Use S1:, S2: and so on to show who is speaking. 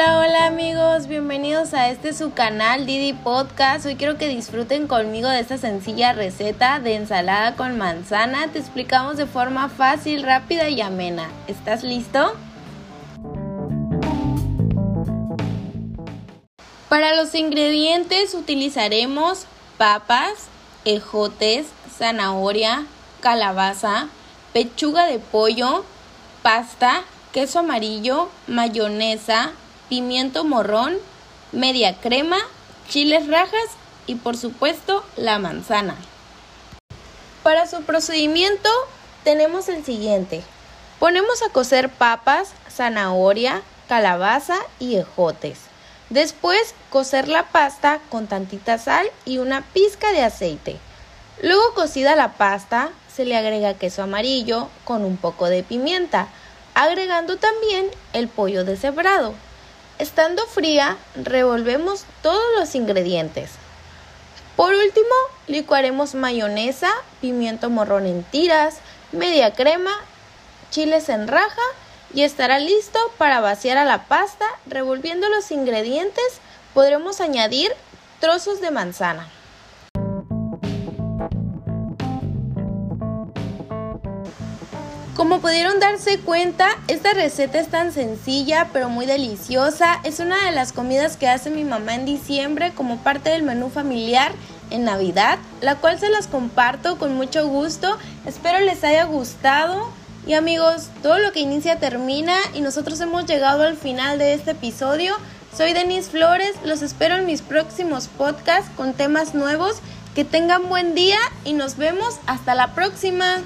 S1: Hola, hola amigos, bienvenidos a este su canal Didi Podcast. Hoy quiero que disfruten conmigo de esta sencilla receta de ensalada con manzana. Te explicamos de forma fácil, rápida y amena. ¿Estás listo? Para los ingredientes utilizaremos papas, ejotes, zanahoria, calabaza, pechuga de pollo, pasta, queso amarillo, mayonesa, pimiento morrón, media crema, chiles rajas y por supuesto la manzana. Para su procedimiento tenemos el siguiente. Ponemos a cocer papas, zanahoria, calabaza y ejotes. Después cocer la pasta con tantita sal y una pizca de aceite. Luego cocida la pasta se le agrega queso amarillo con un poco de pimienta, agregando también el pollo deshebrado. Estando fría, revolvemos todos los ingredientes. Por último, licuaremos mayonesa, pimiento morrón en tiras, media crema, chiles en raja y estará listo para vaciar a la pasta. Revolviendo los ingredientes, podremos añadir trozos de manzana. Como pudieron darse cuenta, esta receta es tan sencilla pero muy deliciosa. Es una de las comidas que hace mi mamá en diciembre como parte del menú familiar en Navidad, la cual se las comparto con mucho gusto. Espero les haya gustado. Y amigos, todo lo que inicia termina y nosotros hemos llegado al final de este episodio. Soy Denise Flores, los espero en mis próximos podcasts con temas nuevos. Que tengan buen día y nos vemos hasta la próxima.